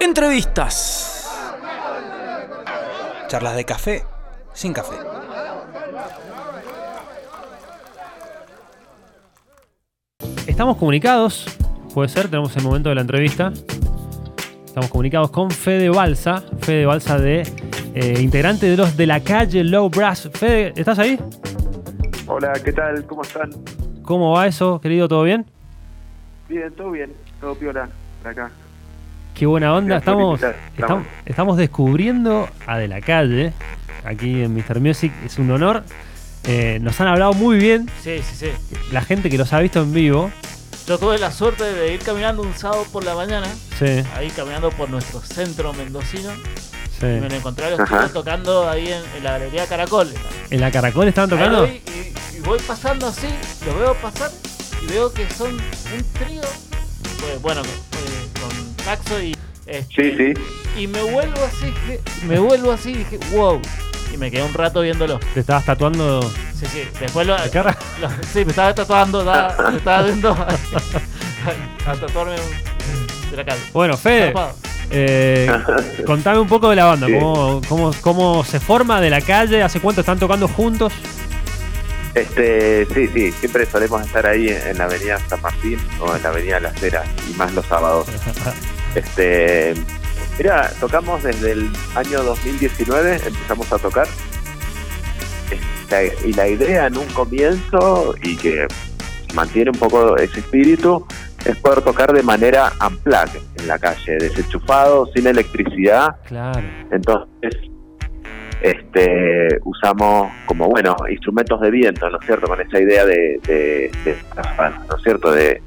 Entrevistas. Charlas de café sin café. Estamos comunicados, puede ser, tenemos el momento de la entrevista. Estamos comunicados con Fede Balsa, Fede Balsa de eh, integrante de los de la calle Low Brass. Fede, ¿estás ahí? Hola, ¿qué tal? ¿Cómo están? ¿Cómo va eso, querido? ¿Todo bien? Bien, todo bien, todo piola por acá. Qué buena onda. Estamos, estamos, estamos descubriendo a De la Calle aquí en Mr. Music. Es un honor. Eh, nos han hablado muy bien. Sí, sí, sí. La gente que los ha visto en vivo. Yo tuve la suerte de ir caminando un sábado por la mañana, Sí, ahí caminando por nuestro centro mendocino, sí. y me lo encontré a los Ajá. chicos tocando ahí en, en la galería Caracol. ¿En la Caracol estaban Ahí tocando? voy y, y voy pasando así, los veo pasar y veo que son un trío, pues, bueno, eh, con y... este, Sí, sí. Y me vuelvo así, me vuelvo así y dije, wow. Y me quedé un rato viéndolo. ¿Te estabas tatuando Sí, sí. Después lo, la cara? lo- sí, me estaba tatuando, estaba, me estaba yendo a, a tatuarme un- de la calle. Bueno, Fede, eh, contame un poco de la banda. Sí. ¿Cómo, cómo, cómo se forma de la calle? ¿Hace cuánto están tocando juntos? Este, sí, sí, siempre solemos estar ahí en, en la avenida San Martín o en la avenida Las Heras y más los sábados. Este, mira, tocamos desde el año 2019, empezamos a tocar. Este, y la idea en un comienzo y que mantiene un poco ese espíritu es poder tocar de manera unplugged en la calle, desenchufado, sin electricidad, Claro. Entonces, este, usamos como, bueno, instrumentos de viento, ¿no es cierto? Con esa idea de, de, ¿no es cierto? De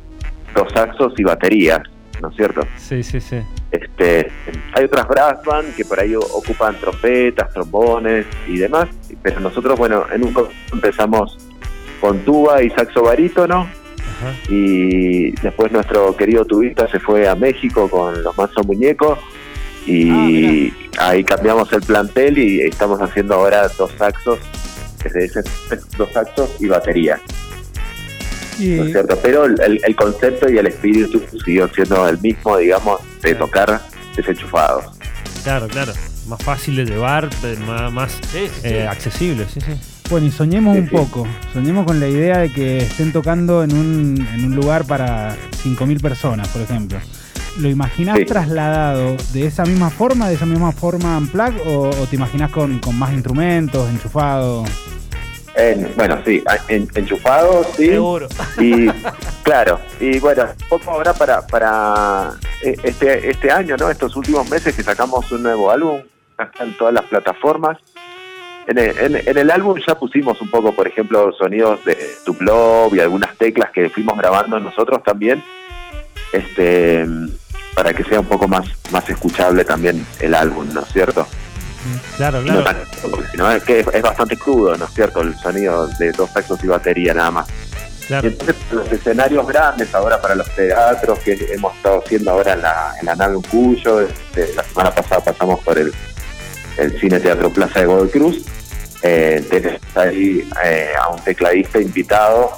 dos saxos y baterías, ¿no es cierto? Sí, sí, sí. Este, hay otras brass band que por ahí ocupan trompetas, trombones y demás, pero nosotros, bueno, en un empezamos con tuba y saxo barítono, Ajá. y después nuestro querido tubista se fue a México con los Manso Muñecos y ahí cambiamos el plantel y estamos haciendo ahora dos saxos, desde ese dos saxos y batería, ¿no es cierto? Pero el, concepto y el espíritu siguió siendo el mismo, digamos, de tocar desenchufados. Claro, claro. Más fácil de llevar, más, más, Sí, sí, sí. eh, accesible, sí, sí. Bueno, y soñemos Sí, un sí. poco. Soñemos con la idea de que estén tocando en un, en un lugar para 5.000 personas, por ejemplo. ¿Lo imaginás Sí. trasladado de esa misma forma, de esa misma forma en plug, o, o te imaginás con, con más instrumentos, enchufado? En- bueno, sí, en- enchufados, sí. Seguro. Y claro, y bueno, un poco ahora para, para eh, este, este año, ¿no? Estos últimos meses que sacamos un nuevo álbum, en todas las plataformas. En el, en- en el álbum ya pusimos un poco, por ejemplo, sonidos de Tuplov y algunas teclas que fuimos grabando nosotros también, este para que sea un poco más, más escuchable también el álbum, ¿no es cierto? Claro, no claro. tan- porque si no es que es, es bastante crudo, ¿no es cierto? El sonido de dos saxos y batería nada más. Y entonces los escenarios grandes ahora para los teatros que hemos estado haciendo ahora en la, en la nave Un Cuyo, este, la semana pasada pasamos por el, el Cine Teatro Plaza de Godoy Cruz, eh, tenés ahí eh, a un tecladista invitado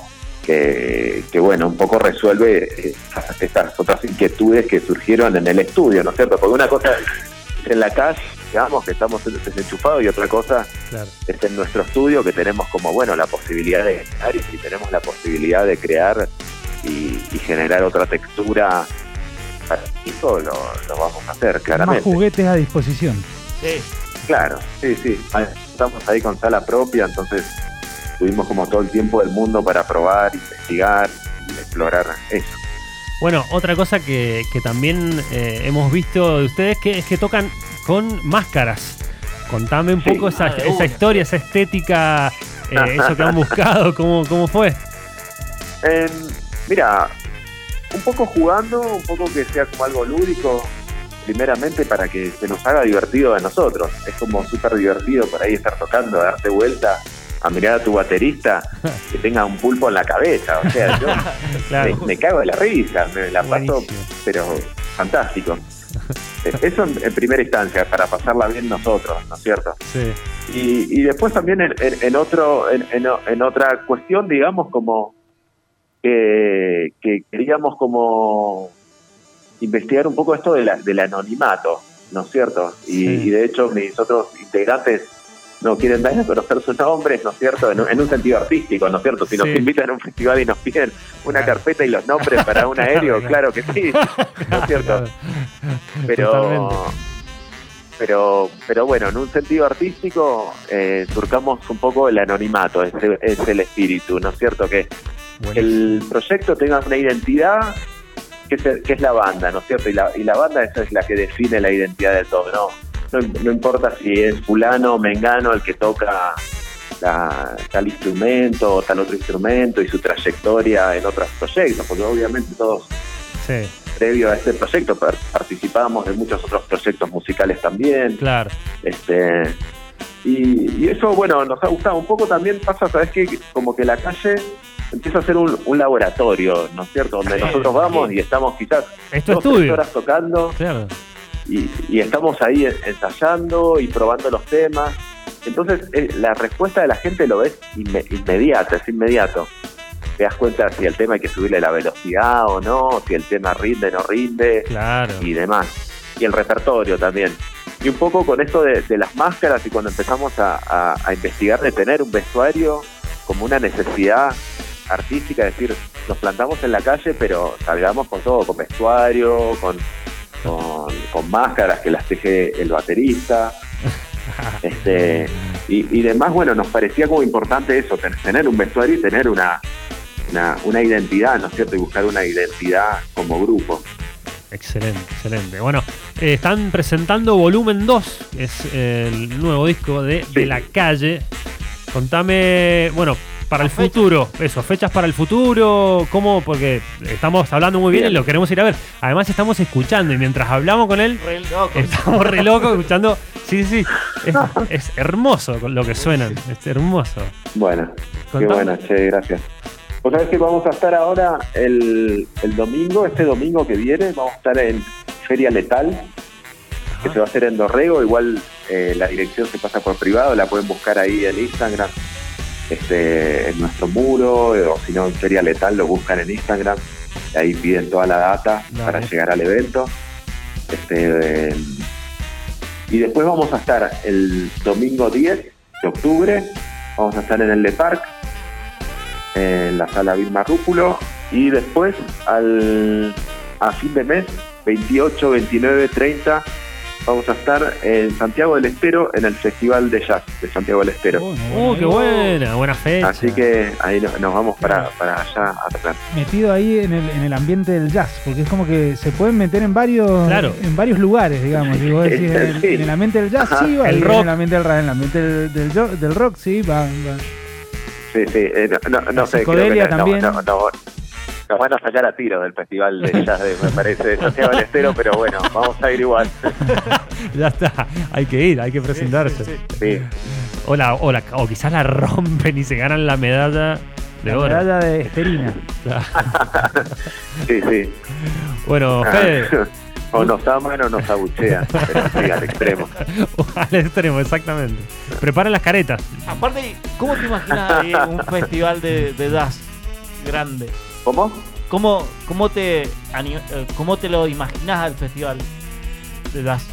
que, que, bueno, un poco resuelve estas otras inquietudes que surgieron en el estudio, ¿no es cierto? Porque una cosa es en la calle, digamos, que estamos desenchufados y otra cosa claro. es en nuestro estudio que tenemos como bueno la posibilidad de crear y si tenemos la posibilidad de crear y, y generar otra textura para el equipo, lo, lo vamos a hacer Más claramente juguetes a disposición. Sí. claro sí sí Ahí estamos ahí con sala propia entonces tuvimos como todo el tiempo del mundo para probar investigar y explorar eso Bueno, otra cosa que, que también eh, hemos visto de ustedes que es que tocan con máscaras. Contame un Sí. poco esa, Ah, esa historia, esa estética, eh, eso que han buscado, cómo, cómo fue. Eh, mira, un poco jugando, un poco que sea como algo lúdico, primeramente para que se nos haga divertido a nosotros. Es como súper divertido por ahí estar tocando, darte vuelta, a mirar a tu baterista, que tenga un pulpo en la cabeza. O sea, yo Claro. me, me cago de la risa, me la paso, pero fantástico. Eh, Eso en, en primera instancia, para pasarla bien nosotros, ¿no es cierto? Sí. Y, y después también en, en- en otro en, otra cuestión digamos como que, que queríamos como investigar un poco esto de la, del anonimato, ¿no es cierto? Y, Sí. y de hecho mis otros integrantes no quieren dar a conocer sus nombres, ¿no es cierto? En, un- en un sentido artístico, ¿no es cierto? Si nos Sí. invitan a un festival y nos piden una carpeta y los nombres para un aéreo, claro que sí, ¿no es cierto? Pero, Totalmente. pero, pero bueno, en un sentido artístico eh, surcamos un poco el anonimato, ese es el espíritu, ¿no es cierto? Que el proyecto tenga una identidad que es, que es la banda, ¿no es cierto? Y la, y la banda esa es la que define la identidad de todo, ¿no? No, no importa si es fulano o mengano el que toca la- tal instrumento o tal otro instrumento y su trayectoria en otros proyectos, porque obviamente todos Sí, previo a este proyecto par- participábamos de muchos otros proyectos musicales también. claro. Este, y, y eso, bueno, nos ha gustado. Un poco también pasa, ¿sabes qué? Como que la calle empieza a ser un, un laboratorio, ¿no es cierto? Donde nosotros vamos y estamos quizás dos, tres horas tocando Claro. Y, y estamos ahí en- ensayando y probando los temas. Entonces, eh, la respuesta de la gente lo ves inme- inmediata, es inmediato. Te das cuenta si el tema hay que subirle la velocidad o no, si el tema rinde o no rinde Claro. y demás. Y el repertorio también. Y un poco con esto de, de las máscaras y cuando empezamos a, a- a investigar de tener un vestuario como una necesidad artística, es decir, nos plantamos en la calle, pero salgamos con todo, con vestuario, con, con, con máscaras que las teje el baterista. este y, y demás, bueno, nos parecía como importante eso, ten- tener un vestuario y tener una, una, una identidad, ¿no es cierto? Y buscar una identidad como grupo. Excelente, excelente. Bueno, eh, están presentando volumen 2, es el nuevo disco de, de. La Calle. Contame, bueno, para el futuro, eso, fechas para el futuro, ¿cómo? Porque estamos hablando muy bien, y lo queremos ir a ver. Además estamos escuchando y mientras hablamos con él, Re estamos re locos escuchando. Sí, sí, es, es hermoso lo que suenan, es hermoso. Bueno, qué buena, che, gracias. Vos sabés que vamos a estar ahora el, el domingo, este domingo que viene, vamos a estar en Feria Letal, que se va a hacer en Dorrego, igual eh, la dirección se pasa por privado, la pueden buscar ahí en Instagram, este, en nuestro muro, eh, o si no en Feria Letal lo buscan en Instagram, y ahí piden toda la data Dale. para llegar al evento. Este, eh, y después vamos a estar el domingo 10 de octubre, vamos a estar en el Le Parc, en la sala Vilma Rúculo, y después al, a fin de mes, 28, 29, 30, vamos a estar en Santiago del Estero en el Festival de Jazz de Santiago del Estero. Oh, qué buena, buena fecha. Así que ahí no- nos vamos para, para allá a tocar. Metido ahí en el, en el ambiente del jazz, porque es como que se pueden meter en varios Claro. en varios lugares, digamos. Y vos decís, en, Sí. en el ambiente del jazz, Ajá. sí, va. El rock. En el ambiente del en el ambiente del, del, rock, sí, va. va. Sí, sí, eh, no, no, no sé, creo que también. no- no- nos van a sacar a tiro del Festival de Jazz, de- me parece, de Santiago del Estero, pero bueno, vamos a ir igual. Ya está, hay que ir, hay que presentarse. Sí, sí, sí. Sí. O, la- o, la- o quizás la rompen y se ganan la medalla de La oro. medalla de Esterina. Sí, sí. Bueno, Fede, o nos aman o nos abuchean, pero sí, al extremo. al extremo, exactamente. Preparen las caretas. Aparte, ¿cómo te imaginas un festival de, de jazz grande? ¿Cómo? ¿Cómo, cómo, te, eh, ¿Cómo te lo imaginas al festival de jazz?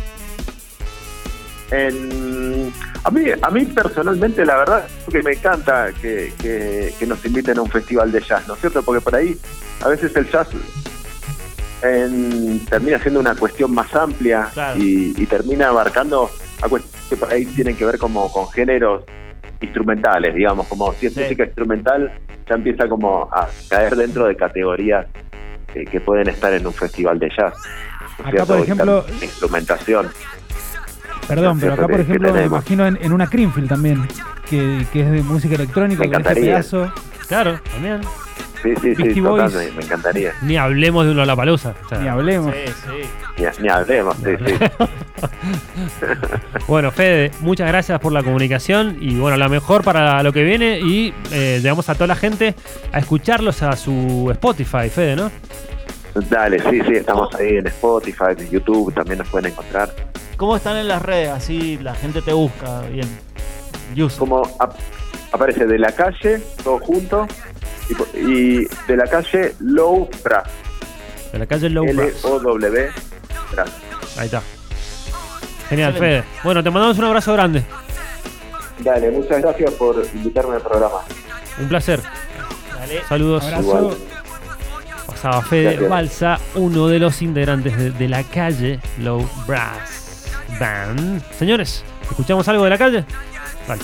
En- a, mí, a mí personalmente, la verdad, es que me encanta que, que- que nos inviten a un festival de jazz, ¿no es cierto? Porque por ahí a veces el jazz en- termina siendo una cuestión más amplia Claro. y, y termina abarcando a cuestiones que por ahí tienen que ver como con géneros instrumentales, digamos, como si es Sí. música instrumental, ya empieza como a caer dentro de categorías que, que pueden estar en un festival de jazz. ¿no es Acá, cierto? por ejemplo- Instrumentación. Perdón, pero acá, por ejemplo, me imagino en, en una Creamfield también, que, que es de música electrónica, Me con este pedazo. Claro, también. Sí, sí, sí, Beastie total, Boys. me, me encantaría. Ni hablemos de un Lollapalooza. O sea, Ni hablemos. Sí, sí. Ni, ni hablemos, sí, sí. Bueno, Fede, muchas gracias por la comunicación y bueno, la mejor para lo que viene y eh, llevamos a toda la gente a escucharlos a su Spotify, Fede, ¿no? Dale, sí, sí, estamos ahí en Spotify, en YouTube, también nos pueden encontrar. ¿Cómo están en las redes? Así la gente te busca bien. Yus. Como ap- aparece de la calle, todo junto, y, y de la calle Low Brass. De la calle Low Brass. L-O-W. Brass. Ahí está. Genial, Excelente. Fede. Bueno, te mandamos un abrazo grande. Dale, muchas gracias por invitarme al programa. Un placer. Dale. Saludos. Abrazo. Igual. Pasaba Fede Gracias. Balsa, uno de los integrantes de, de la calle Low Brass Band. Señores, ¿escuchamos algo de la calle? Vale.